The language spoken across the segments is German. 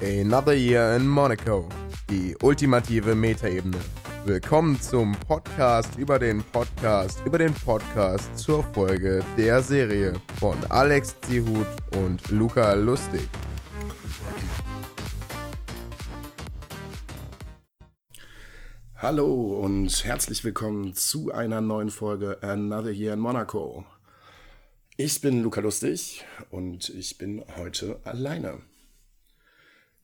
Another Year in Monaco. Die ultimative Metaebene. Willkommen zum Podcast über den Podcast über den Podcast zur Folge der Serie von Alex Zihut und Luca Lustig. Hallo und herzlich willkommen zu einer neuen Folge Another Year in Monaco. Ich bin Luca Lustig und ich bin heute alleine.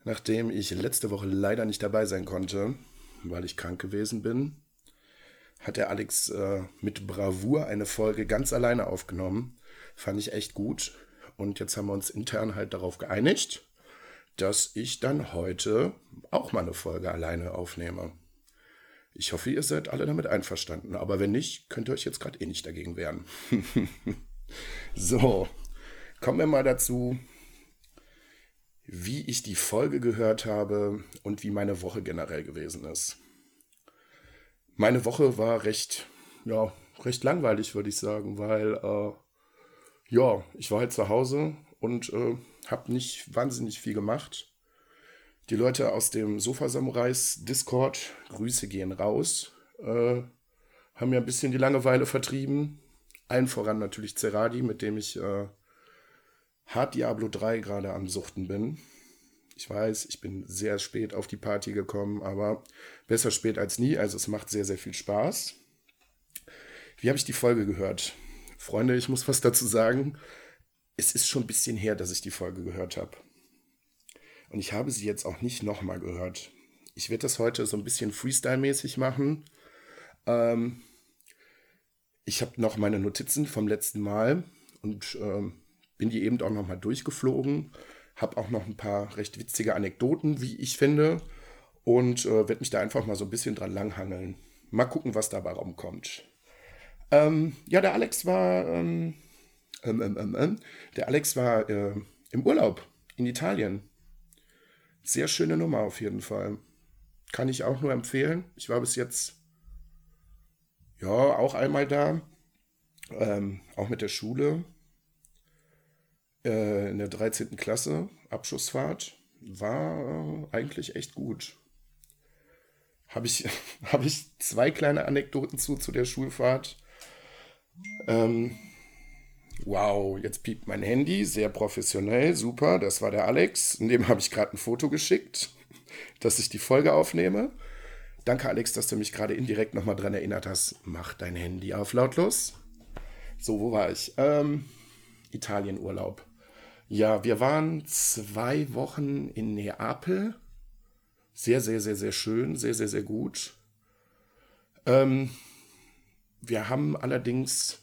Nachdem ich letzte Woche leider nicht dabei sein konnte, weil ich krank gewesen bin, hat der Alex äh, mit Bravour eine Folge ganz alleine aufgenommen. Fand ich echt gut. Und jetzt haben wir uns intern halt darauf geeinigt, dass ich dann heute auch mal eine Folge alleine aufnehme. Ich hoffe, ihr seid alle damit einverstanden. Aber wenn nicht, könnt ihr euch jetzt gerade eh nicht dagegen wehren. so, kommen wir mal dazu, wie ich die Folge gehört habe und wie meine Woche generell gewesen ist. Meine Woche war recht, ja, recht langweilig, würde ich sagen, weil, äh, ja, ich war halt zu Hause und äh, habe nicht wahnsinnig viel gemacht. Die Leute aus dem Sofa Samurais Discord, Grüße gehen raus, äh, haben mir ein bisschen die Langeweile vertrieben. Allen voran natürlich Ceradi, mit dem ich äh, Hard Diablo 3 gerade am Suchten bin. Ich weiß, ich bin sehr spät auf die Party gekommen, aber besser spät als nie. Also es macht sehr, sehr viel Spaß. Wie habe ich die Folge gehört? Freunde, ich muss was dazu sagen. Es ist schon ein bisschen her, dass ich die Folge gehört habe. Und ich habe sie jetzt auch nicht nochmal gehört. Ich werde das heute so ein bisschen Freestyle-mäßig machen. Ähm, ich habe noch meine Notizen vom letzten Mal und ähm, bin die eben auch nochmal durchgeflogen. Habe auch noch ein paar recht witzige Anekdoten, wie ich finde. Und äh, werde mich da einfach mal so ein bisschen dran langhangeln. Mal gucken, was dabei rumkommt. Ähm, ja, der Alex war, ähm, ähm, ähm, ähm der Alex war äh, im Urlaub in Italien. Sehr schöne Nummer auf jeden Fall. Kann ich auch nur empfehlen. Ich war bis jetzt ja auch einmal da. Ähm, auch mit der Schule. Äh, in der 13. Klasse, Abschlussfahrt. War äh, eigentlich echt gut. Habe ich, hab ich zwei kleine Anekdoten zu, zu der Schulfahrt. Ähm, Wow, jetzt piept mein Handy, sehr professionell, super, das war der Alex. In dem habe ich gerade ein Foto geschickt, dass ich die Folge aufnehme. Danke, Alex, dass du mich gerade indirekt nochmal dran erinnert hast. Mach dein Handy auf lautlos. So, wo war ich? Ähm, Italienurlaub. Ja, wir waren zwei Wochen in Neapel. Sehr, sehr, sehr, sehr schön, sehr, sehr, sehr gut. Ähm, wir haben allerdings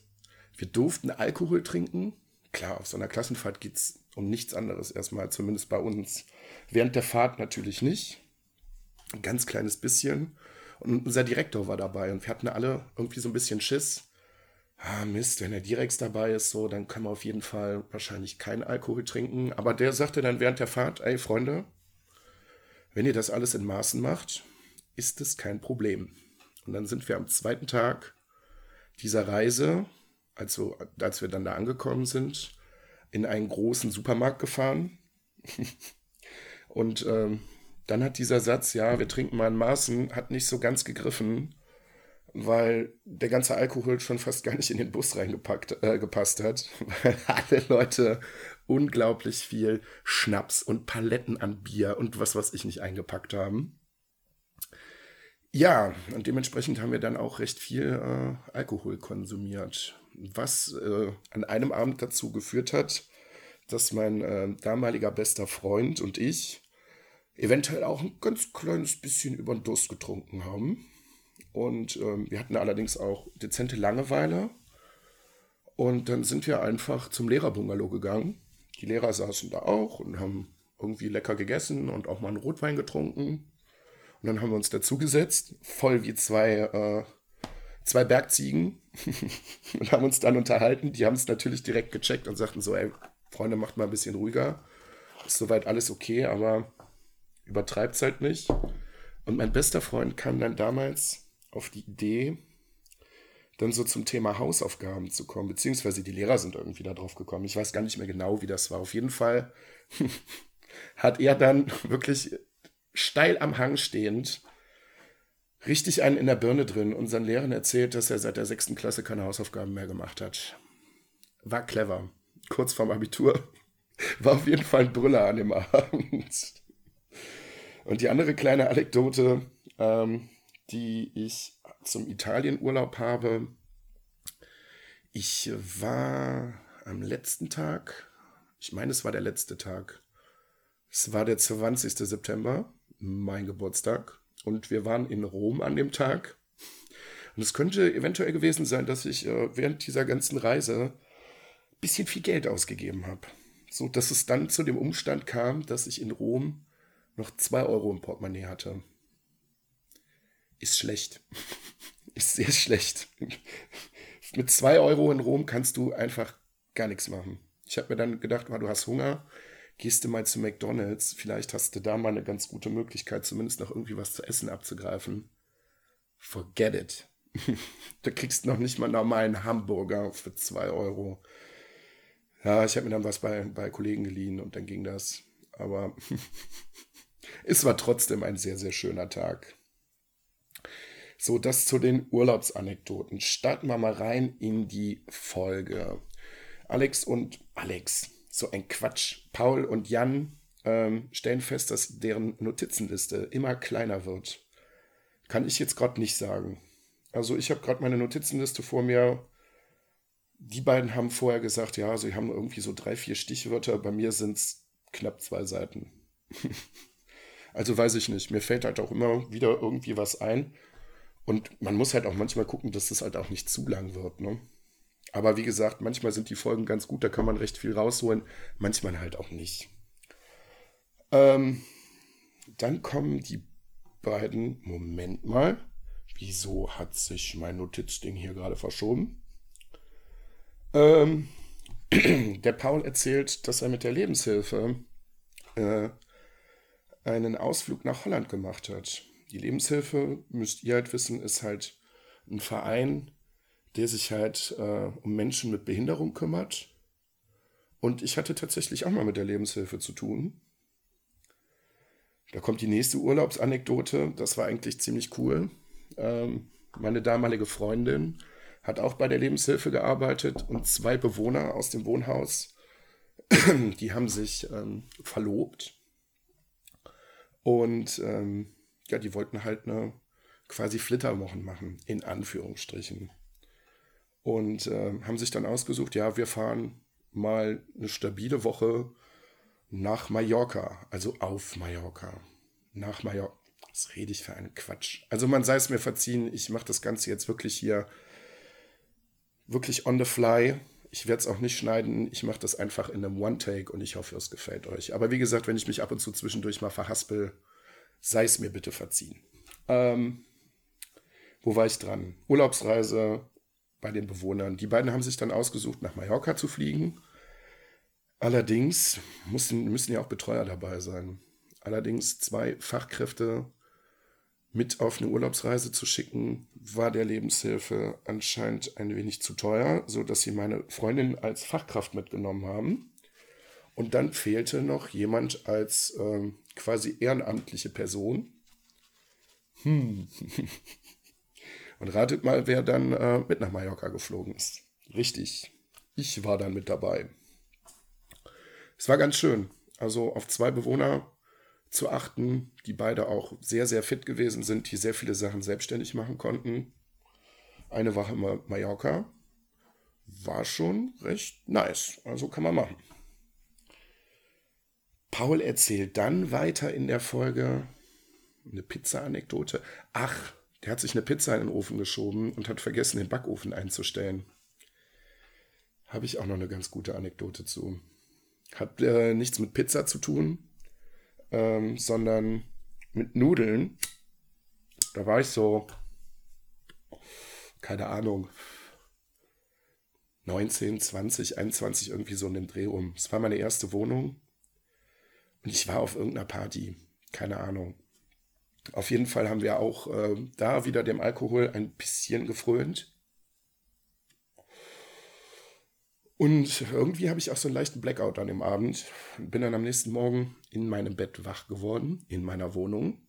wir durften Alkohol trinken. Klar, auf so einer Klassenfahrt geht es um nichts anderes erstmal, zumindest bei uns. Während der Fahrt natürlich nicht. Ein ganz kleines bisschen. Und unser Direktor war dabei und wir hatten alle irgendwie so ein bisschen Schiss. Ah, Mist, wenn der Direx dabei ist, so, dann können wir auf jeden Fall wahrscheinlich keinen Alkohol trinken. Aber der sagte dann während der Fahrt, ey Freunde, wenn ihr das alles in Maßen macht, ist es kein Problem. Und dann sind wir am zweiten Tag dieser Reise also als wir dann da angekommen sind, in einen großen Supermarkt gefahren. und ähm, dann hat dieser Satz, ja, wir trinken mal in Maßen, hat nicht so ganz gegriffen, weil der ganze Alkohol schon fast gar nicht in den Bus reingepackt äh, gepasst hat, weil alle Leute unglaublich viel Schnaps und Paletten an Bier und was was ich nicht eingepackt haben. Ja, und dementsprechend haben wir dann auch recht viel äh, Alkohol konsumiert was äh, an einem Abend dazu geführt hat, dass mein äh, damaliger bester Freund und ich eventuell auch ein ganz kleines bisschen über den Durst getrunken haben. Und ähm, wir hatten allerdings auch dezente Langeweile. Und dann sind wir einfach zum Lehrerbungalow gegangen. Die Lehrer saßen da auch und haben irgendwie lecker gegessen und auch mal einen Rotwein getrunken. Und dann haben wir uns dazugesetzt, voll wie zwei äh, zwei Bergziegen und haben uns dann unterhalten. Die haben es natürlich direkt gecheckt und sagten so, ey, Freunde, macht mal ein bisschen ruhiger. Ist soweit alles okay, aber übertreibt es halt nicht. Und mein bester Freund kam dann damals auf die Idee, dann so zum Thema Hausaufgaben zu kommen, beziehungsweise die Lehrer sind irgendwie da drauf gekommen. Ich weiß gar nicht mehr genau, wie das war. Auf jeden Fall hat er dann wirklich steil am Hang stehend richtig einen in der Birne drin unseren Lehrern erzählt, dass er seit der sechsten Klasse keine Hausaufgaben mehr gemacht hat. War clever. Kurz vorm Abitur. War auf jeden Fall ein Brüller an dem Abend. Und die andere kleine Anekdote, ähm, die ich zum Italienurlaub habe. Ich war am letzten Tag, ich meine, es war der letzte Tag. Es war der 20. September, mein Geburtstag. Und wir waren in Rom an dem Tag. Und es könnte eventuell gewesen sein, dass ich äh, während dieser ganzen Reise ein bisschen viel Geld ausgegeben habe. So dass es dann zu dem Umstand kam, dass ich in Rom noch zwei Euro im Portemonnaie hatte. Ist schlecht. Ist sehr schlecht. Mit zwei Euro in Rom kannst du einfach gar nichts machen. Ich habe mir dann gedacht, du hast Hunger, gehst du mal zu McDonald's, vielleicht hast du da mal eine ganz gute Möglichkeit, zumindest noch irgendwie was zu essen abzugreifen. Forget it. du kriegst noch nicht mal einen normalen Hamburger für zwei Euro. Ja, ich habe mir dann was bei, bei Kollegen geliehen und dann ging das. Aber es war trotzdem ein sehr, sehr schöner Tag. So, das zu den Urlaubsanekdoten. Starten wir mal rein in die Folge. Alex und Alex, so ein Quatsch. Paul und Jan ähm, stellen fest, dass deren Notizenliste immer kleiner wird. Kann ich jetzt gerade nicht sagen. Also ich habe gerade meine Notizenliste vor mir. Die beiden haben vorher gesagt, ja, sie haben irgendwie so drei, vier Stichwörter. Bei mir sind es knapp zwei Seiten. also weiß ich nicht. Mir fällt halt auch immer wieder irgendwie was ein. Und man muss halt auch manchmal gucken, dass das halt auch nicht zu lang wird. Ne? Aber wie gesagt, manchmal sind die Folgen ganz gut, da kann man recht viel rausholen, manchmal halt auch nicht. Ähm, dann kommen die beiden, Moment mal, wieso hat sich mein Notizding hier gerade verschoben? Ähm, der Paul erzählt, dass er mit der Lebenshilfe äh, einen Ausflug nach Holland gemacht hat. Die Lebenshilfe, müsst ihr halt wissen, ist halt ein Verein, der sich halt äh, um Menschen mit Behinderung kümmert. Und ich hatte tatsächlich auch mal mit der Lebenshilfe zu tun. Da kommt die nächste Urlaubsanekdote. Das war eigentlich ziemlich cool. Ähm, meine damalige Freundin hat auch bei der Lebenshilfe gearbeitet und zwei Bewohner aus dem Wohnhaus, die haben sich ähm, verlobt. Und ähm, ja, die wollten halt eine quasi Flitterwochen machen, in Anführungsstrichen und äh, haben sich dann ausgesucht, ja, wir fahren mal eine stabile Woche nach Mallorca, also auf Mallorca. Nach Mallorca. Was rede ich für einen Quatsch? Also man sei es mir verziehen, ich mache das Ganze jetzt wirklich hier wirklich on the fly. Ich werde es auch nicht schneiden. Ich mache das einfach in einem One-Take und ich hoffe, es gefällt euch. Aber wie gesagt, wenn ich mich ab und zu zwischendurch mal verhaspel, sei es mir bitte verziehen. Ähm, wo war ich dran? Urlaubsreise bei den Bewohnern. Die beiden haben sich dann ausgesucht, nach Mallorca zu fliegen. Allerdings müssen, müssen ja auch Betreuer dabei sein. Allerdings zwei Fachkräfte mit auf eine Urlaubsreise zu schicken, war der Lebenshilfe anscheinend ein wenig zu teuer, sodass sie meine Freundin als Fachkraft mitgenommen haben. Und dann fehlte noch jemand als ähm, quasi ehrenamtliche Person. Hm. Und ratet mal, wer dann äh, mit nach Mallorca geflogen ist. Richtig. Ich war dann mit dabei. Es war ganz schön. Also auf zwei Bewohner zu achten, die beide auch sehr, sehr fit gewesen sind, die sehr viele Sachen selbstständig machen konnten. Eine Woche in Mallorca war schon recht nice. Also kann man machen. Paul erzählt dann weiter in der Folge eine Pizza-Anekdote. Ach, der hat sich eine Pizza in den Ofen geschoben und hat vergessen, den Backofen einzustellen. Habe ich auch noch eine ganz gute Anekdote zu. Hat äh, nichts mit Pizza zu tun, ähm, sondern mit Nudeln. Da war ich so, keine Ahnung, 19, 20, 21, irgendwie so in dem Dreh um. Es war meine erste Wohnung und ich war auf irgendeiner Party. Keine Ahnung. Auf jeden Fall haben wir auch äh, da wieder dem Alkohol ein bisschen gefrönt. Und irgendwie habe ich auch so einen leichten Blackout an dem Abend. Bin dann am nächsten Morgen in meinem Bett wach geworden, in meiner Wohnung.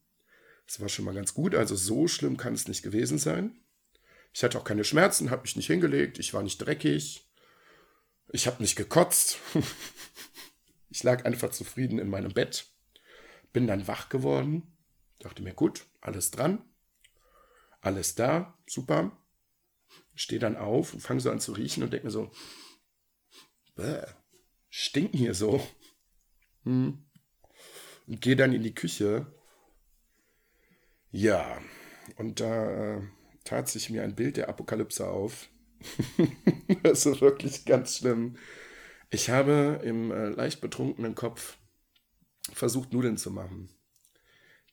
Das war schon mal ganz gut, also so schlimm kann es nicht gewesen sein. Ich hatte auch keine Schmerzen, habe mich nicht hingelegt, ich war nicht dreckig, ich habe nicht gekotzt. ich lag einfach zufrieden in meinem Bett, bin dann wach geworden, dachte mir, gut, alles dran, alles da, super. Stehe dann auf und fange so an zu riechen und denke mir so, bäh, stinken hier so. Hm. Und gehe dann in die Küche. Ja, und da äh, tat sich mir ein Bild der Apokalypse auf. das ist wirklich ganz schlimm. Ich habe im äh, leicht betrunkenen Kopf versucht, Nudeln zu machen.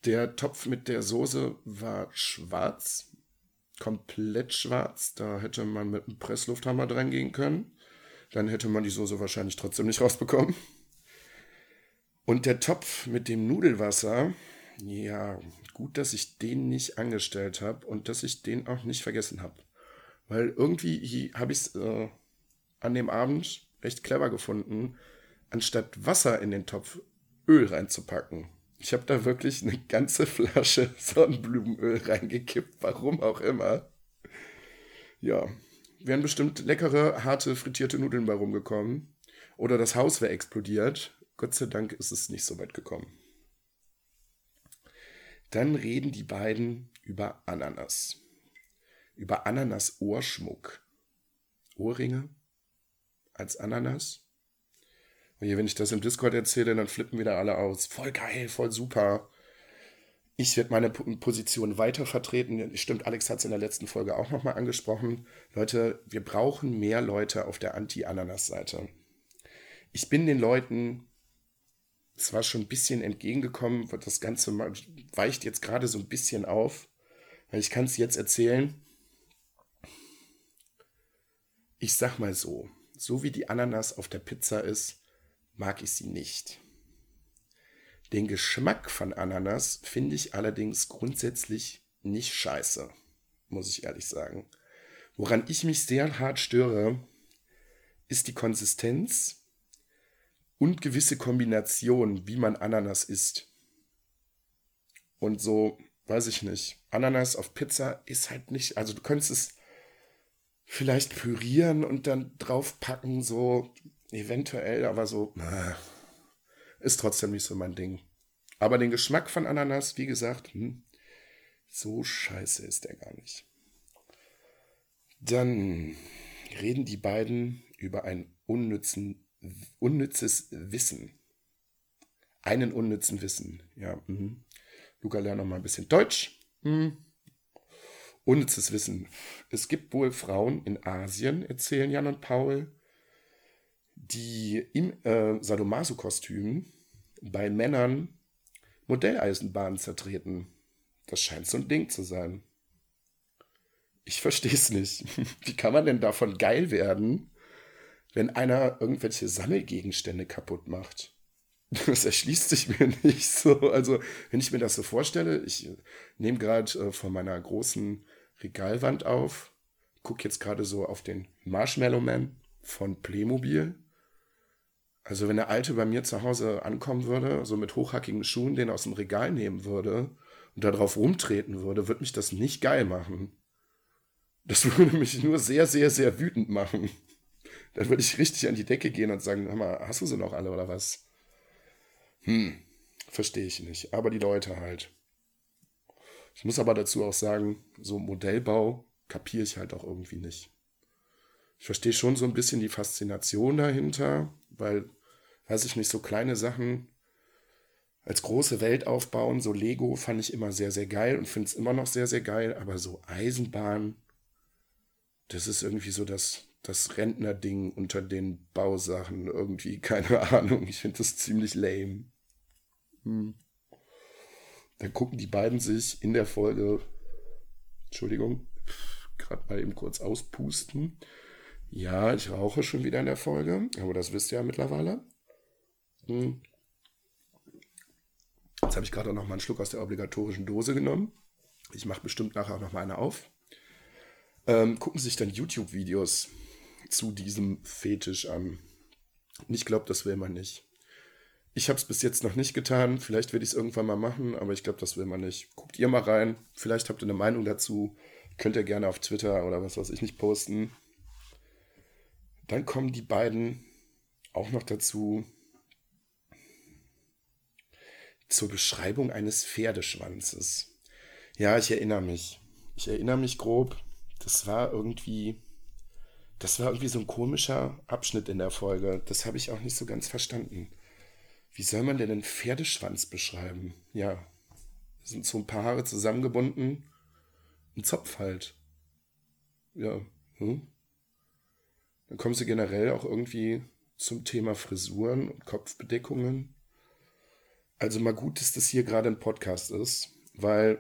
Der Topf mit der Soße war schwarz, komplett schwarz. Da hätte man mit einem Presslufthammer dran gehen können. Dann hätte man die Soße wahrscheinlich trotzdem nicht rausbekommen. Und der Topf mit dem Nudelwasser, ja, gut, dass ich den nicht angestellt habe und dass ich den auch nicht vergessen habe. Weil irgendwie habe ich es äh, an dem Abend recht clever gefunden, anstatt Wasser in den Topf Öl reinzupacken. Ich habe da wirklich eine ganze Flasche Sonnenblumenöl reingekippt, warum auch immer. Ja, wären bestimmt leckere, harte, frittierte Nudeln bei rumgekommen. Oder das Haus wäre explodiert. Gott sei Dank ist es nicht so weit gekommen. Dann reden die beiden über Ananas. Über Ananas-Ohrschmuck. Ohrringe als Ananas. Und hier, wenn ich das im Discord erzähle, dann flippen wieder alle aus. Voll geil, voll super. Ich werde meine Position weiter vertreten. Stimmt, Alex hat es in der letzten Folge auch nochmal angesprochen. Leute, wir brauchen mehr Leute auf der Anti-Ananas-Seite. Ich bin den Leuten zwar schon ein bisschen entgegengekommen, das Ganze weicht jetzt gerade so ein bisschen auf, weil ich kann es jetzt erzählen. Ich sag mal so, so wie die Ananas auf der Pizza ist, mag ich sie nicht. Den Geschmack von Ananas finde ich allerdings grundsätzlich nicht scheiße, muss ich ehrlich sagen. Woran ich mich sehr hart störe, ist die Konsistenz und gewisse Kombinationen, wie man Ananas isst. Und so, weiß ich nicht. Ananas auf Pizza ist halt nicht, also du könntest es vielleicht pürieren und dann draufpacken, so eventuell, aber so, äh, ist trotzdem nicht so mein Ding. Aber den Geschmack von Ananas, wie gesagt, hm, so scheiße ist der gar nicht. Dann reden die beiden über ein unnützen, unnützes Wissen. Einen unnützen Wissen, ja. Mh. Luca, lerne noch mal ein bisschen Deutsch. Hm. Unnützes Wissen. Es gibt wohl Frauen in Asien, erzählen Jan und Paul, die im äh, Sadomaso-Kostüm bei Männern Modelleisenbahnen zertreten. Das scheint so ein Ding zu sein. Ich verstehe es nicht. Wie kann man denn davon geil werden, wenn einer irgendwelche Sammelgegenstände kaputt macht? Das erschließt sich mir nicht so. Also, wenn ich mir das so vorstelle, ich nehme gerade äh, von meiner großen Regalwand auf, gucke jetzt gerade so auf den Marshmallow Man von Playmobil also wenn der Alte bei mir zu Hause ankommen würde, so mit hochhackigen Schuhen, den aus dem Regal nehmen würde und darauf rumtreten würde, würde mich das nicht geil machen. Das würde mich nur sehr, sehr, sehr wütend machen. Dann würde ich richtig an die Decke gehen und sagen, hör mal, hast du sie noch alle oder was? Hm, verstehe ich nicht. Aber die Leute halt. Ich muss aber dazu auch sagen, so Modellbau kapiere ich halt auch irgendwie nicht. Ich verstehe schon so ein bisschen die Faszination dahinter, weil weiß ich nicht, so kleine Sachen als große Welt aufbauen. So Lego fand ich immer sehr, sehr geil und finde es immer noch sehr, sehr geil. Aber so Eisenbahn, das ist irgendwie so das, das Rentner-Ding unter den Bausachen. Irgendwie, keine Ahnung. Ich finde das ziemlich lame. Hm. Dann gucken die beiden sich in der Folge, Entschuldigung, gerade mal eben kurz auspusten. Ja, ich rauche schon wieder in der Folge, aber das wisst ihr ja mittlerweile. Hm. Jetzt habe ich gerade noch mal einen Schluck aus der obligatorischen Dose genommen. Ich mache bestimmt nachher noch mal eine auf. Ähm, gucken sich dann YouTube-Videos zu diesem Fetisch an. Ich glaube, das will man nicht. Ich habe es bis jetzt noch nicht getan. Vielleicht werde ich es irgendwann mal machen, aber ich glaube, das will man nicht. Guckt ihr mal rein. Vielleicht habt ihr eine Meinung dazu. Könnt ihr gerne auf Twitter oder was weiß ich nicht posten. Dann kommen die beiden auch noch dazu zur Beschreibung eines Pferdeschwanzes. Ja, ich erinnere mich. Ich erinnere mich grob. Das war irgendwie das war irgendwie so ein komischer Abschnitt in der Folge. Das habe ich auch nicht so ganz verstanden. Wie soll man denn einen Pferdeschwanz beschreiben? Ja, sind so ein paar Haare zusammengebunden. Ein Zopf halt. Ja. Hm? Dann kommen sie generell auch irgendwie zum Thema Frisuren und Kopfbedeckungen. Also mal gut, dass das hier gerade ein Podcast ist, weil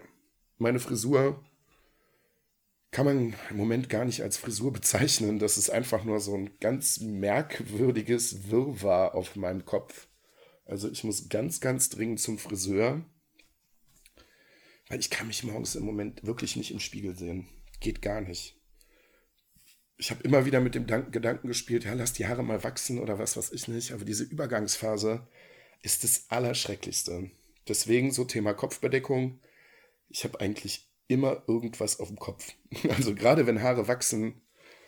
meine Frisur kann man im Moment gar nicht als Frisur bezeichnen. Das ist einfach nur so ein ganz merkwürdiges Wirrwarr auf meinem Kopf. Also ich muss ganz, ganz dringend zum Friseur, weil ich kann mich morgens im Moment wirklich nicht im Spiegel sehen. Geht gar nicht. Ich habe immer wieder mit dem Gedanken gespielt, ja, lass die Haare mal wachsen oder was weiß ich nicht. Aber diese Übergangsphase ist das Allerschrecklichste. Deswegen so Thema Kopfbedeckung. Ich habe eigentlich immer irgendwas auf dem Kopf. Also gerade wenn Haare wachsen,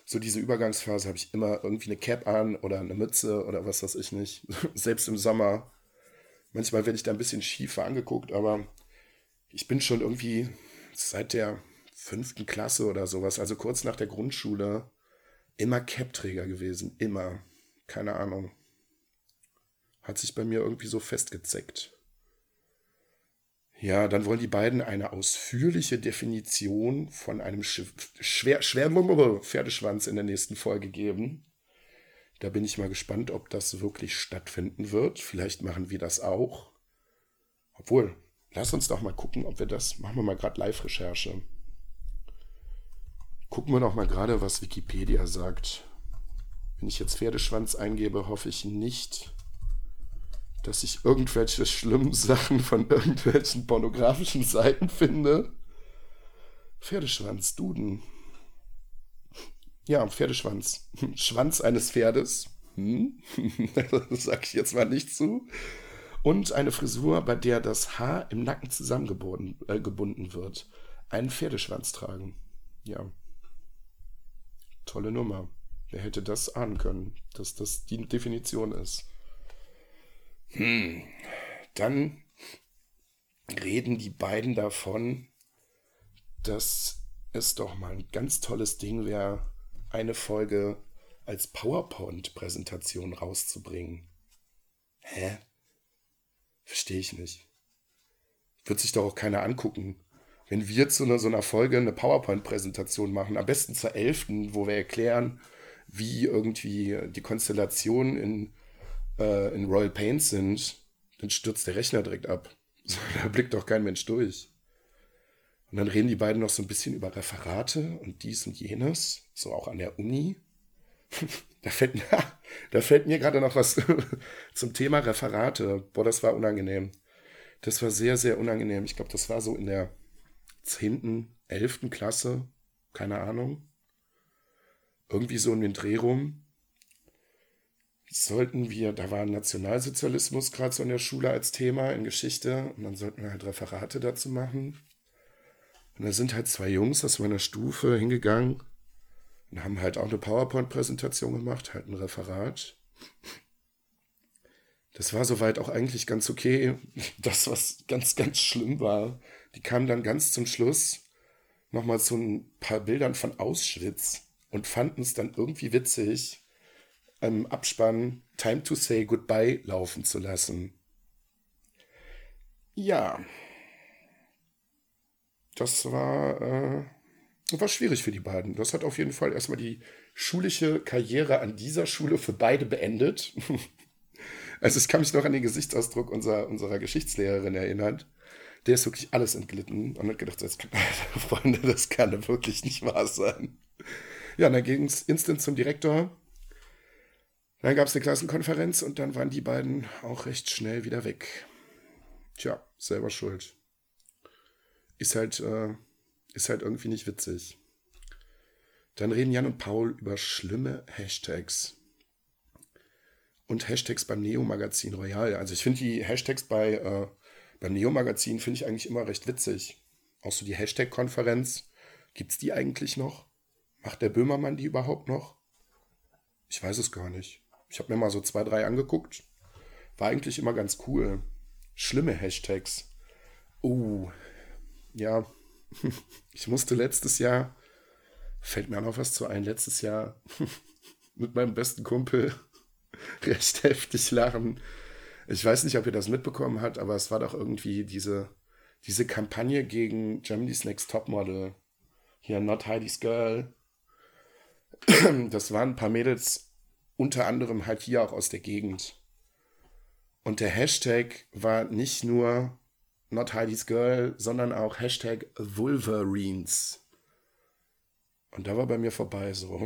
so diese Übergangsphase habe ich immer irgendwie eine Cap an oder eine Mütze oder was weiß ich nicht. Selbst im Sommer. Manchmal werde ich da ein bisschen schiefer angeguckt, aber ich bin schon irgendwie seit der fünften Klasse oder sowas, also kurz nach der Grundschule, immer Cap-Träger gewesen. Immer. Keine Ahnung. Hat sich bei mir irgendwie so festgezeckt. Ja, dann wollen die beiden eine ausführliche Definition von einem schwer, schwer Pferdeschwanz in der nächsten Folge geben. Da bin ich mal gespannt, ob das wirklich stattfinden wird. Vielleicht machen wir das auch. Obwohl, lass uns doch mal gucken, ob wir das. Machen wir mal gerade Live-Recherche. Gucken wir doch mal gerade, was Wikipedia sagt. Wenn ich jetzt Pferdeschwanz eingebe, hoffe ich nicht, dass ich irgendwelche schlimmen Sachen von irgendwelchen pornografischen Seiten finde. Pferdeschwanz, Duden. Ja, Pferdeschwanz. Schwanz eines Pferdes. Hm? das sage ich jetzt mal nicht zu. Und eine Frisur, bei der das Haar im Nacken zusammengebunden äh, wird. Einen Pferdeschwanz tragen. Ja. Tolle Nummer. Wer hätte das ahnen können, dass das die Definition ist? Hm. Dann reden die beiden davon, dass es doch mal ein ganz tolles Ding wäre, eine Folge als PowerPoint-Präsentation rauszubringen. Hä? Verstehe ich nicht. Wird sich doch auch keiner angucken. Wenn wir zu einer, so einer Folge eine PowerPoint-Präsentation machen, am besten zur 11., wo wir erklären, wie irgendwie die Konstellation in äh, in Royal Paint sind, dann stürzt der Rechner direkt ab. da blickt doch kein Mensch durch. Und dann reden die beiden noch so ein bisschen über Referate und dies und jenes, so auch an der Uni. da, fällt, da fällt mir gerade noch was zum Thema Referate. Boah, das war unangenehm. Das war sehr, sehr unangenehm. Ich glaube, das war so in der 10., 11. Klasse. Keine Ahnung. Irgendwie so in den Dreh rum sollten wir, da war Nationalsozialismus gerade so in der Schule als Thema in Geschichte und dann sollten wir halt Referate dazu machen. Und da sind halt zwei Jungs aus meiner Stufe hingegangen und haben halt auch eine PowerPoint-Präsentation gemacht, halt ein Referat. Das war soweit auch eigentlich ganz okay. Das, was ganz, ganz schlimm war, die kamen dann ganz zum Schluss nochmal zu ein paar Bildern von Auschwitz und fanden es dann irgendwie witzig, im Abspann Time to Say Goodbye laufen zu lassen. Ja, das war, äh, war schwierig für die beiden. Das hat auf jeden Fall erstmal die schulische Karriere an dieser Schule für beide beendet. also ich kann mich noch an den Gesichtsausdruck unserer, unserer Geschichtslehrerin erinnern. Der ist wirklich alles entglitten und hat gedacht, das kann, Freunde, das kann wirklich nicht wahr sein. Ja, dann ging es instant zum Direktor dann gab es eine Klassenkonferenz und dann waren die beiden auch recht schnell wieder weg. Tja, selber schuld. Ist halt, äh, ist halt irgendwie nicht witzig. Dann reden Jan und Paul über schlimme Hashtags. Und Hashtags beim Neo-Magazin Royal. Also ich finde die Hashtags bei, äh, beim Neo-Magazin finde ich eigentlich immer recht witzig. Auch so die Hashtag-Konferenz. Gibt es die eigentlich noch? Macht der Böhmermann die überhaupt noch? Ich weiß es gar nicht. Ich habe mir mal so zwei, drei angeguckt. War eigentlich immer ganz cool. Schlimme Hashtags. Oh, ja. Ich musste letztes Jahr, fällt mir auch noch was zu ein, letztes Jahr mit meinem besten Kumpel recht heftig lachen. Ich weiß nicht, ob ihr das mitbekommen habt, aber es war doch irgendwie diese, diese Kampagne gegen Germany's Next Topmodel. Hier, Not Heidi's Girl. Das waren ein paar Mädels, unter anderem halt hier auch aus der Gegend. Und der Hashtag war nicht nur Not Heidi's Girl, sondern auch Hashtag Wolverines. Und da war bei mir vorbei so.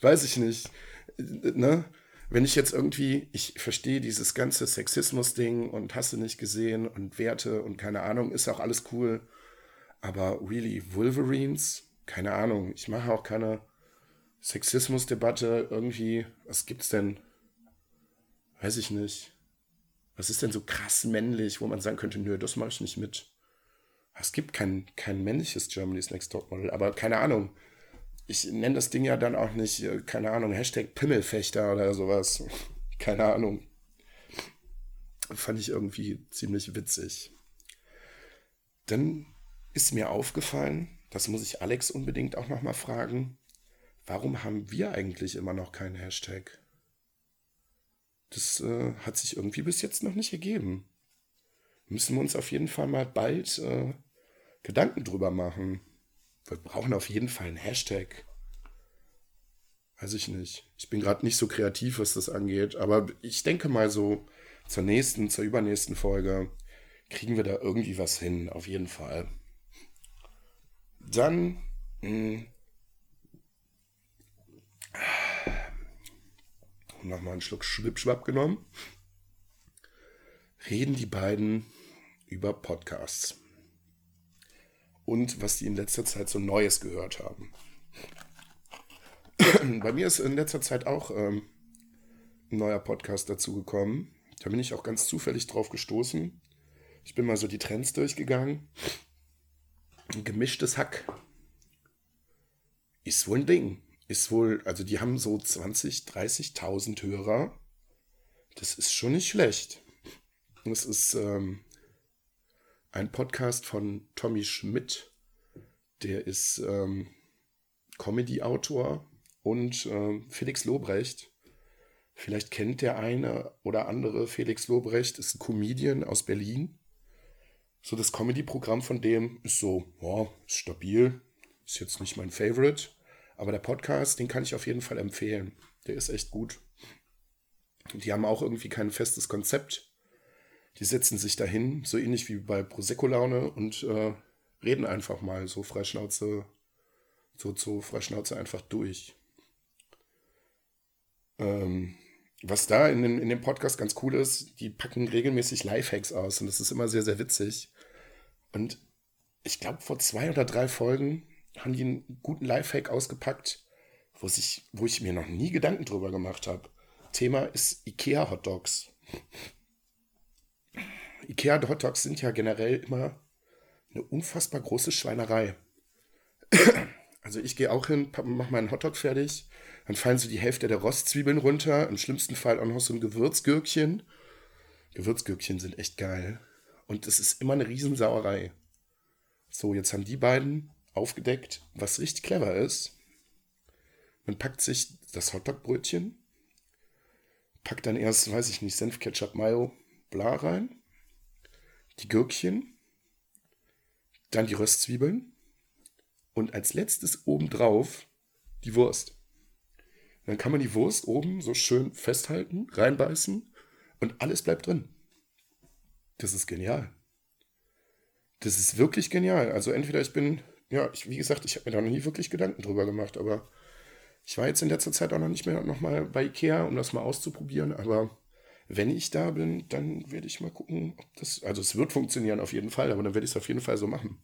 Weiß ich nicht. Ne? Wenn ich jetzt irgendwie, ich verstehe dieses ganze Sexismus-Ding und hast du nicht gesehen und Werte und keine Ahnung, ist auch alles cool. Aber really, Wolverines? Keine Ahnung. Ich mache auch keine Sexismus-Debatte irgendwie. Was gibt's denn? Weiß ich nicht. Was ist denn so krass männlich, wo man sagen könnte, nö, das mache ich nicht mit. Es gibt kein, kein männliches Germany's Next Top Model, aber keine Ahnung. Ich nenne das Ding ja dann auch nicht, äh, keine Ahnung, Hashtag Pimmelfechter oder sowas. keine Ahnung. Fand ich irgendwie ziemlich witzig. Dann ist mir aufgefallen, das muss ich Alex unbedingt auch nochmal fragen, warum haben wir eigentlich immer noch keinen Hashtag? Das äh, hat sich irgendwie bis jetzt noch nicht ergeben. Müssen wir uns auf jeden Fall mal bald äh, Gedanken drüber machen. Wir brauchen auf jeden Fall einen Hashtag. Weiß ich nicht. Ich bin gerade nicht so kreativ, was das angeht, aber ich denke mal so zur nächsten, zur übernächsten Folge kriegen wir da irgendwie was hin, auf jeden Fall. Dann mh, hm, nochmal einen Schluck Schwipschwapp genommen, reden die beiden über Podcasts und was die in letzter Zeit so Neues gehört haben. Bei mir ist in letzter Zeit auch ähm, ein neuer Podcast dazugekommen. Da bin ich auch ganz zufällig drauf gestoßen. Ich bin mal so die Trends durchgegangen. Ein gemischtes Hack ist wohl ein Ding ist wohl, also die haben so 20, 30.000 Hörer. Das ist schon nicht schlecht. Das ist ähm, ein Podcast von Tommy Schmidt. Der ist ähm, Comedy-Autor und äh, Felix Lobrecht. Vielleicht kennt der eine oder andere Felix Lobrecht, ist ein Comedian aus Berlin. So das Comedy-Programm von dem ist so, ist stabil, ist jetzt nicht mein Favorite, aber der Podcast, den kann ich auf jeden Fall empfehlen. Der ist echt gut. Die haben auch irgendwie kein festes Konzept. Die setzen sich dahin, so ähnlich wie bei Prosecco-Laune und äh, reden einfach mal so Freischnauze, so, so Freischnauze einfach durch. Ähm, was da in, den, in dem Podcast ganz cool ist, die packen regelmäßig Lifehacks aus und das ist immer sehr, sehr witzig. Und ich glaube, vor zwei oder drei Folgen haben die einen guten Lifehack ausgepackt, wo, sich, wo ich mir noch nie Gedanken drüber gemacht habe. Thema ist IKEA Hotdogs. IKEA Hotdogs sind ja generell immer eine unfassbar große Schweinerei. Also ich gehe auch hin, mache meinen Hotdog fertig, dann fallen so die Hälfte der Rostzwiebeln runter, im schlimmsten Fall auch noch so ein Gewürzgürkchen. Gewürzgürkchen sind echt geil. Und es ist immer eine Riesensauerei. So, jetzt haben die beiden aufgedeckt, was richtig clever ist. Man packt sich das Hotdog-Brötchen, packt dann erst, weiß ich nicht, Senf, Ketchup, Mayo, bla rein, die Gürkchen, dann die Röstzwiebeln und als letztes obendrauf die Wurst. Dann kann man die Wurst oben so schön festhalten, reinbeißen und alles bleibt drin. Das ist genial. Das ist wirklich genial. Also entweder ich bin ja, ich, wie gesagt, ich habe mir da noch nie wirklich Gedanken drüber gemacht, aber ich war jetzt in letzter Zeit auch noch nicht mehr nochmal bei Ikea, um das mal auszuprobieren, aber wenn ich da bin, dann werde ich mal gucken, ob das, also es wird funktionieren auf jeden Fall, aber dann werde ich es auf jeden Fall so machen.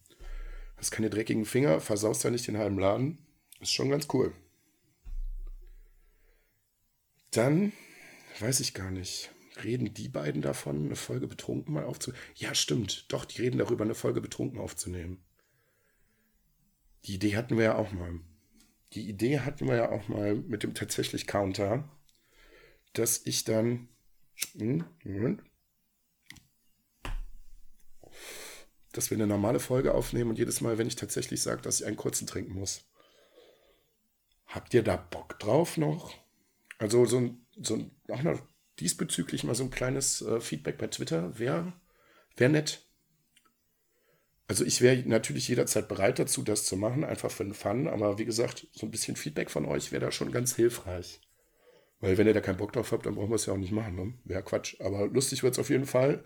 Hast keine dreckigen Finger, versaust ja nicht den halben Laden. Ist schon ganz cool. Dann, weiß ich gar nicht, reden die beiden davon, eine Folge betrunken mal aufzunehmen? Ja, stimmt. Doch, die reden darüber, eine Folge betrunken aufzunehmen. Die Idee hatten wir ja auch mal. Die Idee hatten wir ja auch mal mit dem tatsächlich Counter, dass ich dann. Hm, Moment. Dass wir eine normale Folge aufnehmen und jedes Mal, wenn ich tatsächlich sage, dass ich einen kurzen trinken muss. Habt ihr da Bock drauf noch? Also so ein, so ein, auch noch diesbezüglich mal so ein kleines äh, Feedback bei Twitter wäre wär nett. Also ich wäre natürlich jederzeit bereit dazu, das zu machen, einfach für den Fun. Aber wie gesagt, so ein bisschen Feedback von euch wäre da schon ganz hilfreich. Weil wenn ihr da keinen Bock drauf habt, dann brauchen wir es ja auch nicht machen. Ne? Wäre Quatsch. Aber lustig wird es auf jeden Fall.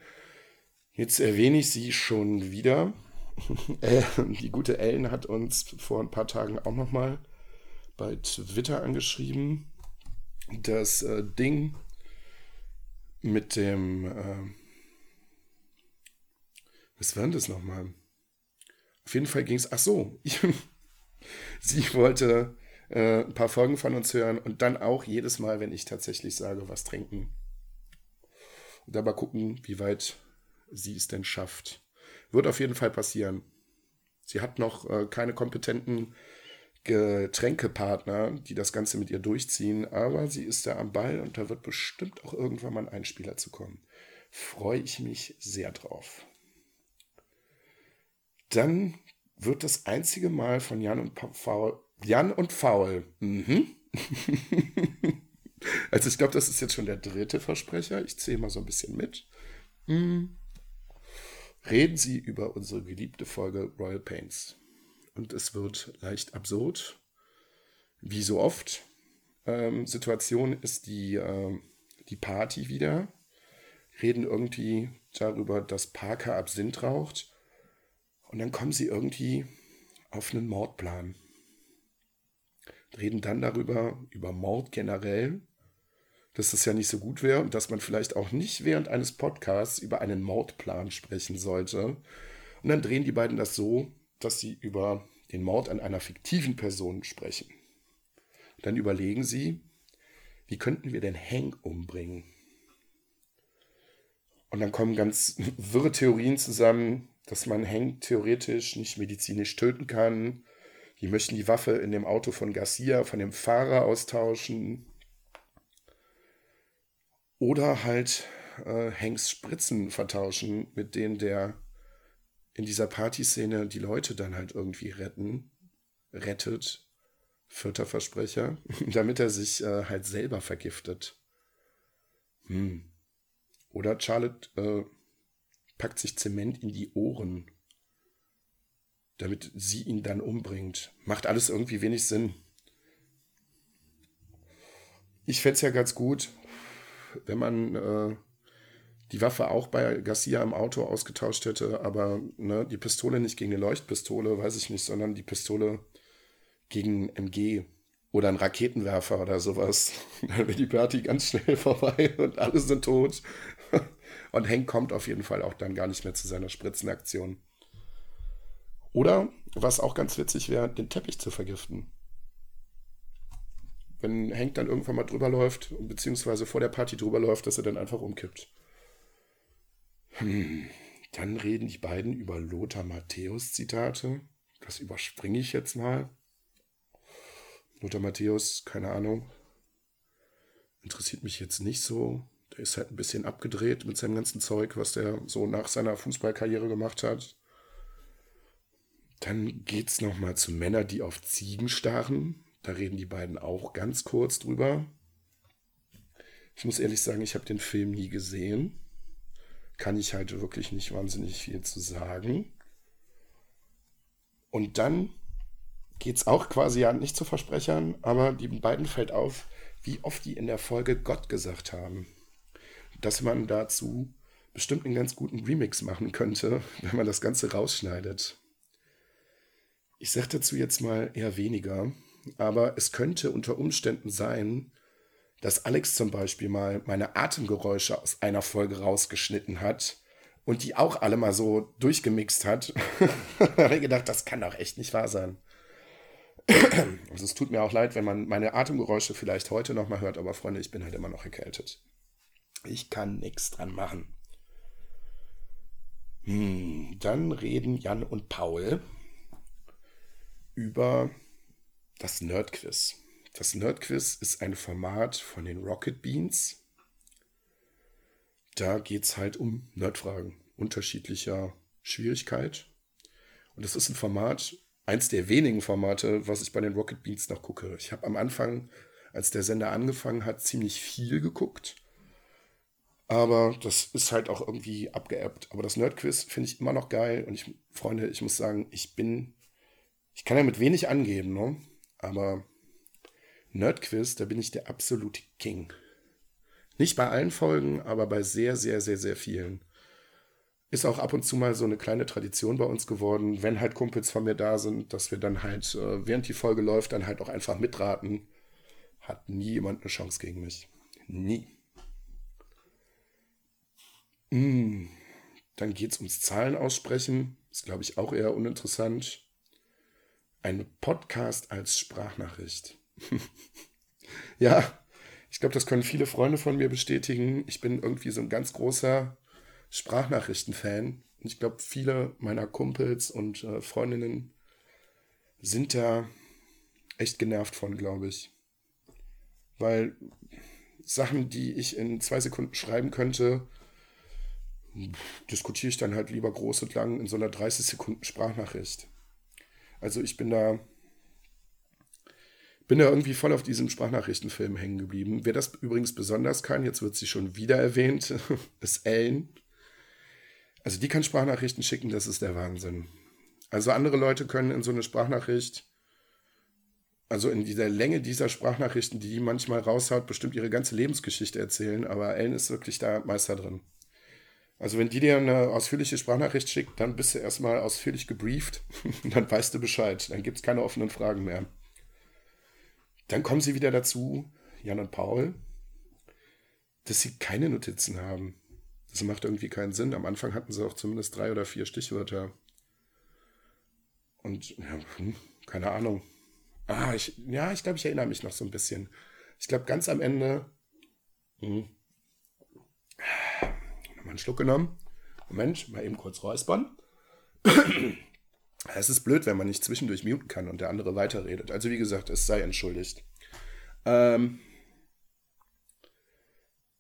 Jetzt erwähne ich sie schon wieder. Äh, die gute Ellen hat uns vor ein paar Tagen auch nochmal bei Twitter angeschrieben. Das äh, Ding mit dem... Äh, was war denn das nochmal? Jeden Fall ging es, ach so, ich, sie wollte äh, ein paar Folgen von uns hören und dann auch jedes Mal, wenn ich tatsächlich sage, was trinken. Und dabei gucken, wie weit sie es denn schafft. Wird auf jeden Fall passieren. Sie hat noch äh, keine kompetenten Getränkepartner, die das Ganze mit ihr durchziehen, aber sie ist da am Ball und da wird bestimmt auch irgendwann mal ein Einspieler zu kommen. Freue ich mich sehr drauf. Dann wird das einzige Mal von Jan und Faul. Jan und Faul. Mhm. also ich glaube, das ist jetzt schon der dritte Versprecher. Ich zähle mal so ein bisschen mit. Mhm. Reden Sie über unsere geliebte Folge Royal Pains. Und es wird leicht absurd. Wie so oft. Ähm, Situation ist die, äh, die Party wieder. Reden irgendwie darüber, dass Parker Absinth raucht und dann kommen sie irgendwie auf einen Mordplan. Reden dann darüber, über Mord generell, dass das ja nicht so gut wäre und dass man vielleicht auch nicht während eines Podcasts über einen Mordplan sprechen sollte. Und dann drehen die beiden das so, dass sie über den Mord an einer fiktiven Person sprechen. Dann überlegen sie, wie könnten wir denn Hank umbringen? Und dann kommen ganz wirre Theorien zusammen, dass man Hank theoretisch nicht medizinisch töten kann. Die möchten die Waffe in dem Auto von Garcia, von dem Fahrer austauschen. Oder halt äh, Hanks Spritzen vertauschen, mit denen der in dieser Partyszene die Leute dann halt irgendwie retten, rettet. Vierter Versprecher, damit er sich äh, halt selber vergiftet. Hm. Oder Charlotte äh, packt sich Zement in die Ohren, damit sie ihn dann umbringt. Macht alles irgendwie wenig Sinn. Ich fände es ja ganz gut, wenn man äh, die Waffe auch bei Garcia im Auto ausgetauscht hätte, aber ne, die Pistole nicht gegen eine Leuchtpistole, weiß ich nicht, sondern die Pistole gegen MG oder einen Raketenwerfer oder sowas. Dann wäre die Party ganz schnell vorbei und alle sind tot. Und Hank kommt auf jeden Fall auch dann gar nicht mehr zu seiner Spritzenaktion. Oder, was auch ganz witzig wäre, den Teppich zu vergiften. Wenn Hank dann irgendwann mal drüber läuft, beziehungsweise vor der Party drüber läuft, dass er dann einfach umkippt. Hm. Dann reden die beiden über Lothar Matthäus Zitate. Das überspringe ich jetzt mal. Lothar Matthäus, keine Ahnung. Interessiert mich jetzt nicht so. Der ist halt ein bisschen abgedreht mit seinem ganzen Zeug, was der so nach seiner Fußballkarriere gemacht hat. Dann geht es nochmal zu Männern, die auf Ziegen starren. Da reden die beiden auch ganz kurz drüber. Ich muss ehrlich sagen, ich habe den Film nie gesehen. Kann ich halt wirklich nicht wahnsinnig viel zu sagen. Und dann geht es auch quasi ja nicht zu Versprechern, aber die beiden fällt auf, wie oft die in der Folge Gott gesagt haben dass man dazu bestimmt einen ganz guten Remix machen könnte, wenn man das Ganze rausschneidet. Ich sage dazu jetzt mal eher weniger, aber es könnte unter Umständen sein, dass Alex zum Beispiel mal meine Atemgeräusche aus einer Folge rausgeschnitten hat, und die auch alle mal so durchgemixt hat. da habe ich gedacht, das kann doch echt nicht wahr sein. also es tut mir auch leid, wenn man meine Atemgeräusche vielleicht heute noch mal hört, aber Freunde, ich bin halt immer noch erkältet. Ich kann nichts dran machen. Hm, dann reden Jan und Paul über das Nerdquiz. Das Nerdquiz ist ein Format von den Rocket Beans. Da geht es halt um Nerdfragen unterschiedlicher Schwierigkeit. Und das ist ein Format, eins der wenigen Formate, was ich bei den Rocket Beans noch gucke. Ich habe am Anfang, als der Sender angefangen hat, ziemlich viel geguckt. Aber das ist halt auch irgendwie abgeappt. Aber das Nerdquiz finde ich immer noch geil. Und ich, Freunde, ich muss sagen, ich bin, ich kann ja mit wenig angeben, ne? Aber Nerdquiz, da bin ich der absolute King. Nicht bei allen Folgen, aber bei sehr, sehr, sehr, sehr vielen. Ist auch ab und zu mal so eine kleine Tradition bei uns geworden, wenn halt Kumpels von mir da sind, dass wir dann halt, äh, während die Folge läuft, dann halt auch einfach mitraten. Hat nie jemand eine Chance gegen mich. Nie. Mm. Dann geht es ums Zahlen aussprechen. Ist, glaube ich, auch eher uninteressant. Ein Podcast als Sprachnachricht. ja, ich glaube, das können viele Freunde von mir bestätigen. Ich bin irgendwie so ein ganz großer Sprachnachrichten-Fan. Und ich glaube, viele meiner Kumpels und äh, Freundinnen sind da echt genervt von, glaube ich. Weil Sachen, die ich in zwei Sekunden schreiben könnte, diskutiere ich dann halt lieber groß und lang in so einer 30 Sekunden Sprachnachricht. Also ich bin da bin da irgendwie voll auf diesem Sprachnachrichtenfilm hängen geblieben. Wer das übrigens besonders kann, jetzt wird sie schon wieder erwähnt, ist Ellen. Also die kann Sprachnachrichten schicken, das ist der Wahnsinn. Also andere Leute können in so eine Sprachnachricht, also in dieser Länge dieser Sprachnachrichten, die die manchmal raushaut, bestimmt ihre ganze Lebensgeschichte erzählen, aber Ellen ist wirklich da Meister drin. Also wenn die dir eine ausführliche Sprachnachricht schickt, dann bist du erstmal ausführlich gebrieft, dann weißt du Bescheid, dann gibt es keine offenen Fragen mehr. Dann kommen sie wieder dazu, Jan und Paul, dass sie keine Notizen haben. Das macht irgendwie keinen Sinn. Am Anfang hatten sie auch zumindest drei oder vier Stichwörter. Und ja, hm, keine Ahnung. Ah, ich, ja, ich glaube, ich erinnere mich noch so ein bisschen. Ich glaube, ganz am Ende. Hm, Nochmal einen Schluck genommen. Moment, mal eben kurz räuspern. Es ist blöd, wenn man nicht zwischendurch muten kann und der andere weiterredet. Also wie gesagt, es sei entschuldigt. Ähm,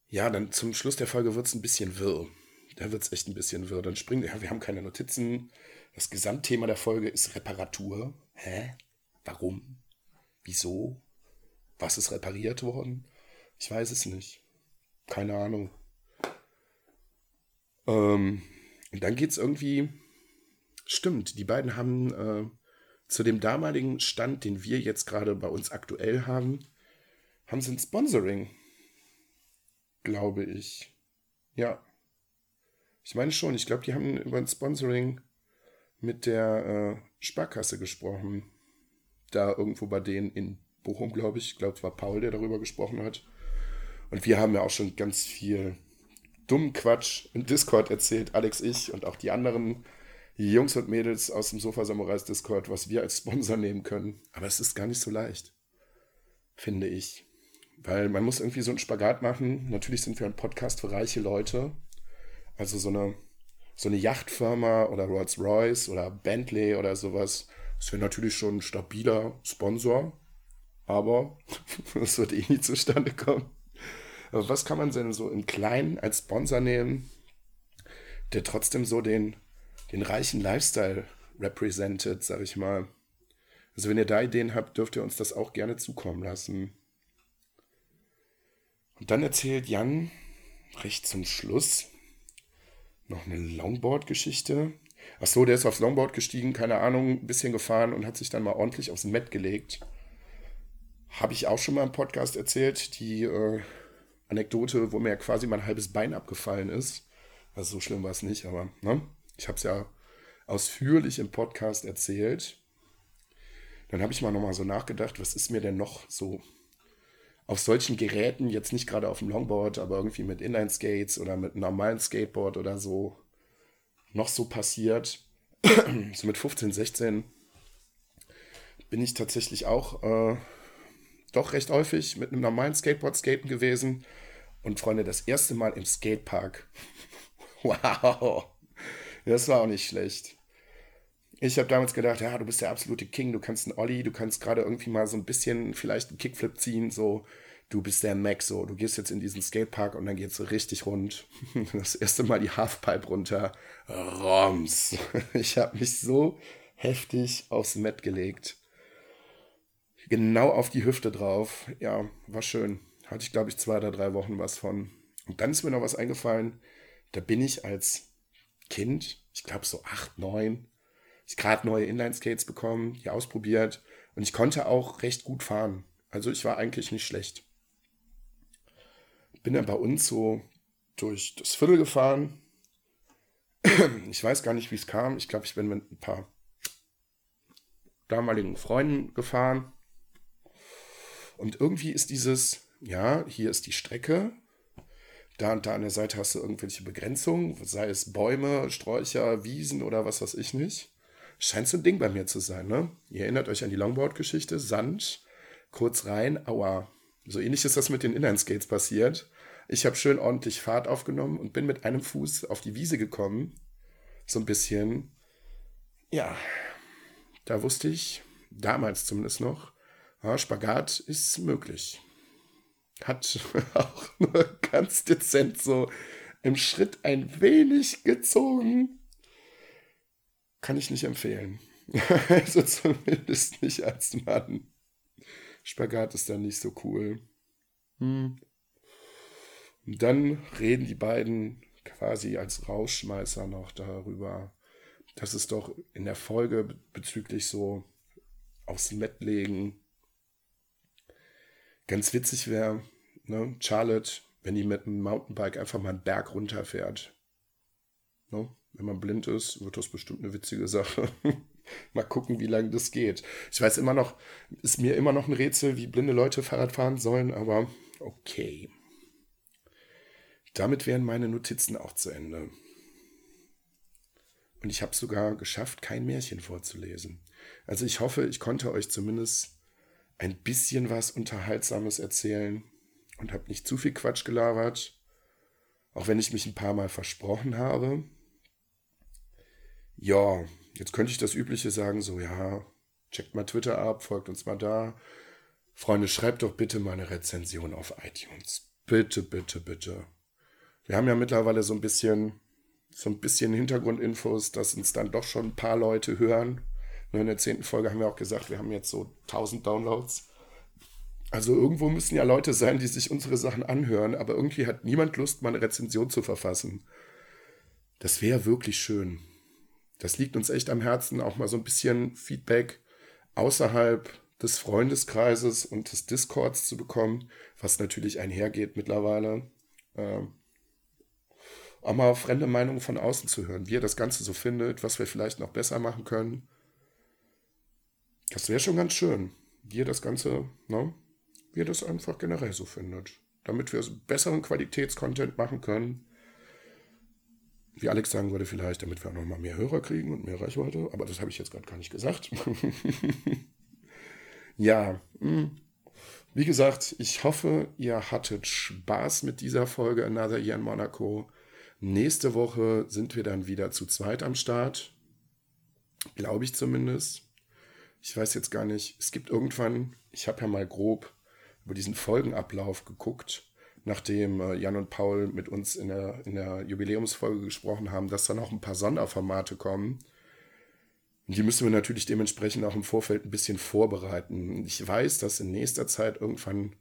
ja, dann zum Schluss der Folge wird es ein bisschen wirr. Da wird es echt ein bisschen wirr. Dann springen, ja, wir haben keine Notizen. Das Gesamtthema der Folge ist Reparatur. Hä? Warum? Wieso? Was ist repariert worden? Ich weiß es nicht. Keine Ahnung. Ähm, und dann geht es irgendwie. Stimmt, die beiden haben äh, zu dem damaligen Stand, den wir jetzt gerade bei uns aktuell haben, haben sie ein Sponsoring glaube ich. Ja. Ich meine schon, ich glaube, die haben über ein Sponsoring mit der äh, Sparkasse gesprochen. Da irgendwo bei denen in Bochum, glaube ich. Ich glaube, es war Paul, der darüber gesprochen hat. Und wir haben ja auch schon ganz viel dummen Quatsch im Discord erzählt, Alex, ich und auch die anderen Jungs und Mädels aus dem Sofa Samurais Discord, was wir als Sponsor nehmen können. Aber es ist gar nicht so leicht, finde ich. Weil man muss irgendwie so einen Spagat machen. Natürlich sind wir ein Podcast für reiche Leute. Also so eine, so eine Yachtfirma oder Rolls-Royce oder Bentley oder sowas. Das wäre natürlich schon ein stabiler Sponsor. Aber das wird eh nie zustande kommen. Was kann man denn so im Kleinen als Sponsor nehmen, der trotzdem so den, den reichen Lifestyle represented, sag ich mal. Also wenn ihr da Ideen habt, dürft ihr uns das auch gerne zukommen lassen. Und dann erzählt Jan recht zum Schluss noch eine Longboard-Geschichte. Ach so, der ist aufs Longboard gestiegen, keine Ahnung, ein bisschen gefahren und hat sich dann mal ordentlich aufs Met gelegt. Habe ich auch schon mal im Podcast erzählt, die äh, Anekdote, wo mir quasi mein halbes Bein abgefallen ist. Also so schlimm war es nicht, aber ne? ich habe es ja ausführlich im Podcast erzählt. Dann habe ich mal nochmal so nachgedacht, was ist mir denn noch so auf solchen Geräten, jetzt nicht gerade auf dem Longboard, aber irgendwie mit Inline-Skates oder mit einem normalen Skateboard oder so, noch so passiert. so mit 15, 16 bin ich tatsächlich auch äh, doch recht häufig mit einem normalen Skateboard skaten gewesen. Und Freunde, das erste Mal im Skatepark. wow. Das war auch nicht schlecht. Ich habe damals gedacht, ja, du bist der absolute King, du kannst einen Ollie, du kannst gerade irgendwie mal so ein bisschen vielleicht einen Kickflip ziehen, so, du bist der Max, so, du gehst jetzt in diesen Skatepark und dann geht's so richtig rund. Das erste Mal die Halfpipe runter, Roms. Ich habe mich so heftig aufs Met gelegt. Genau auf die Hüfte drauf. Ja, war schön. Hatte ich, glaube ich, zwei oder drei Wochen was von. Und dann ist mir noch was eingefallen. Da bin ich als Kind, ich glaube so acht, neun, ich gerade neue Inline-Skates bekommen, die ausprobiert und ich konnte auch recht gut fahren. Also ich war eigentlich nicht schlecht. Bin dann bei uns so durch das Viertel gefahren. Ich weiß gar nicht, wie es kam. Ich glaube, ich bin mit ein paar damaligen Freunden gefahren. Und irgendwie ist dieses, ja, hier ist die Strecke. Da und da an der Seite hast du irgendwelche Begrenzungen, sei es Bäume, Sträucher, Wiesen oder was weiß ich nicht. Scheint so ein Ding bei mir zu sein, ne? Ihr erinnert euch an die Longboard-Geschichte, Sand, kurz rein, aua. So ähnlich ist das mit den Inline-Skates passiert. Ich habe schön ordentlich Fahrt aufgenommen und bin mit einem Fuß auf die Wiese gekommen. So ein bisschen. Ja, da wusste ich, damals zumindest noch, ja, Spagat ist möglich. Hat auch nur ganz dezent so im Schritt ein wenig gezogen kann ich nicht empfehlen. also zumindest nicht als Mann. Spagat ist dann nicht so cool. Hm. Und dann reden die beiden quasi als Rausschmeißer noch darüber, dass es doch in der Folge bezüglich so aufs Met legen ganz witzig wäre, ne? Charlotte, wenn die mit einem Mountainbike einfach mal einen Berg runterfährt. Ne? Wenn man blind ist, wird das bestimmt eine witzige Sache. Mal gucken, wie lange das geht. Ich weiß immer noch, ist mir immer noch ein Rätsel, wie blinde Leute Fahrrad fahren sollen, aber okay. Damit wären meine Notizen auch zu Ende. Und ich habe sogar geschafft, kein Märchen vorzulesen. Also ich hoffe, ich konnte euch zumindest ein bisschen was Unterhaltsames erzählen und habe nicht zu viel Quatsch gelabert, auch wenn ich mich ein paar Mal versprochen habe ja, jetzt könnte ich das Übliche sagen, so, ja, checkt mal Twitter ab, folgt uns mal da. Freunde, schreibt doch bitte mal eine Rezension auf iTunes. Bitte, bitte, bitte. Wir haben ja mittlerweile so ein bisschen, so ein bisschen Hintergrundinfos, dass uns dann doch schon ein paar Leute hören. Nur in der zehnten Folge haben wir auch gesagt, wir haben jetzt so 1000 Downloads. Also irgendwo müssen ja Leute sein, die sich unsere Sachen anhören, aber irgendwie hat niemand Lust, mal eine Rezension zu verfassen. Das wäre wirklich schön das liegt uns echt am Herzen, auch mal so ein bisschen Feedback außerhalb des Freundeskreises und des Discords zu bekommen, was natürlich einhergeht mittlerweile. Ähm, auch mal fremde Meinungen von außen zu hören, wie ihr das Ganze so findet, was wir vielleicht noch besser machen können. Das wäre schon ganz schön, wie ihr das Ganze, ne, wie ihr das einfach generell so findet. Damit wir besseren Qualitätscontent machen können wie Alex sagen würde, vielleicht, damit wir auch noch mal mehr Hörer kriegen und mehr Reichweite. Aber das habe ich jetzt gerade gar nicht gesagt. ja, hm. wie gesagt, ich hoffe, ihr hattet Spaß mit dieser Folge Another Year in Monaco. Nächste Woche sind wir dann wieder zu zweit am Start. Glaube ich zumindest. Ich weiß jetzt gar nicht. Es gibt irgendwann, ich habe ja mal grob über diesen Folgenablauf geguckt nachdem äh, Jan und Paul mit uns in der, in der Jubiläumsfolge gesprochen haben, dass dann auch ein paar Sonderformate kommen. Die müssen wir natürlich dementsprechend auch im Vorfeld ein bisschen vorbereiten. Ich weiß, dass in nächster Zeit irgendwann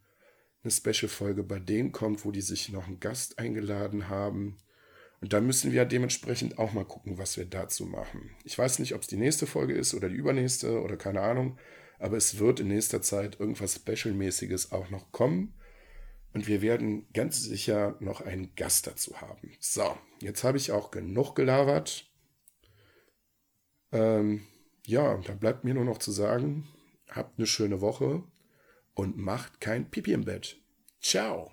eine Special-Folge bei denen kommt, wo die sich noch einen Gast eingeladen haben. Und da müssen wir dementsprechend auch mal gucken, was wir dazu machen. Ich weiß nicht, ob es die nächste Folge ist oder die übernächste oder keine Ahnung, aber es wird in nächster Zeit irgendwas Special-mäßiges auch noch kommen. Und wir werden ganz sicher noch einen Gast dazu haben. So, jetzt habe ich auch genug gelabert. Ähm, ja, da bleibt mir nur noch zu sagen, habt eine schöne Woche und macht kein Pipi im Bett. Ciao.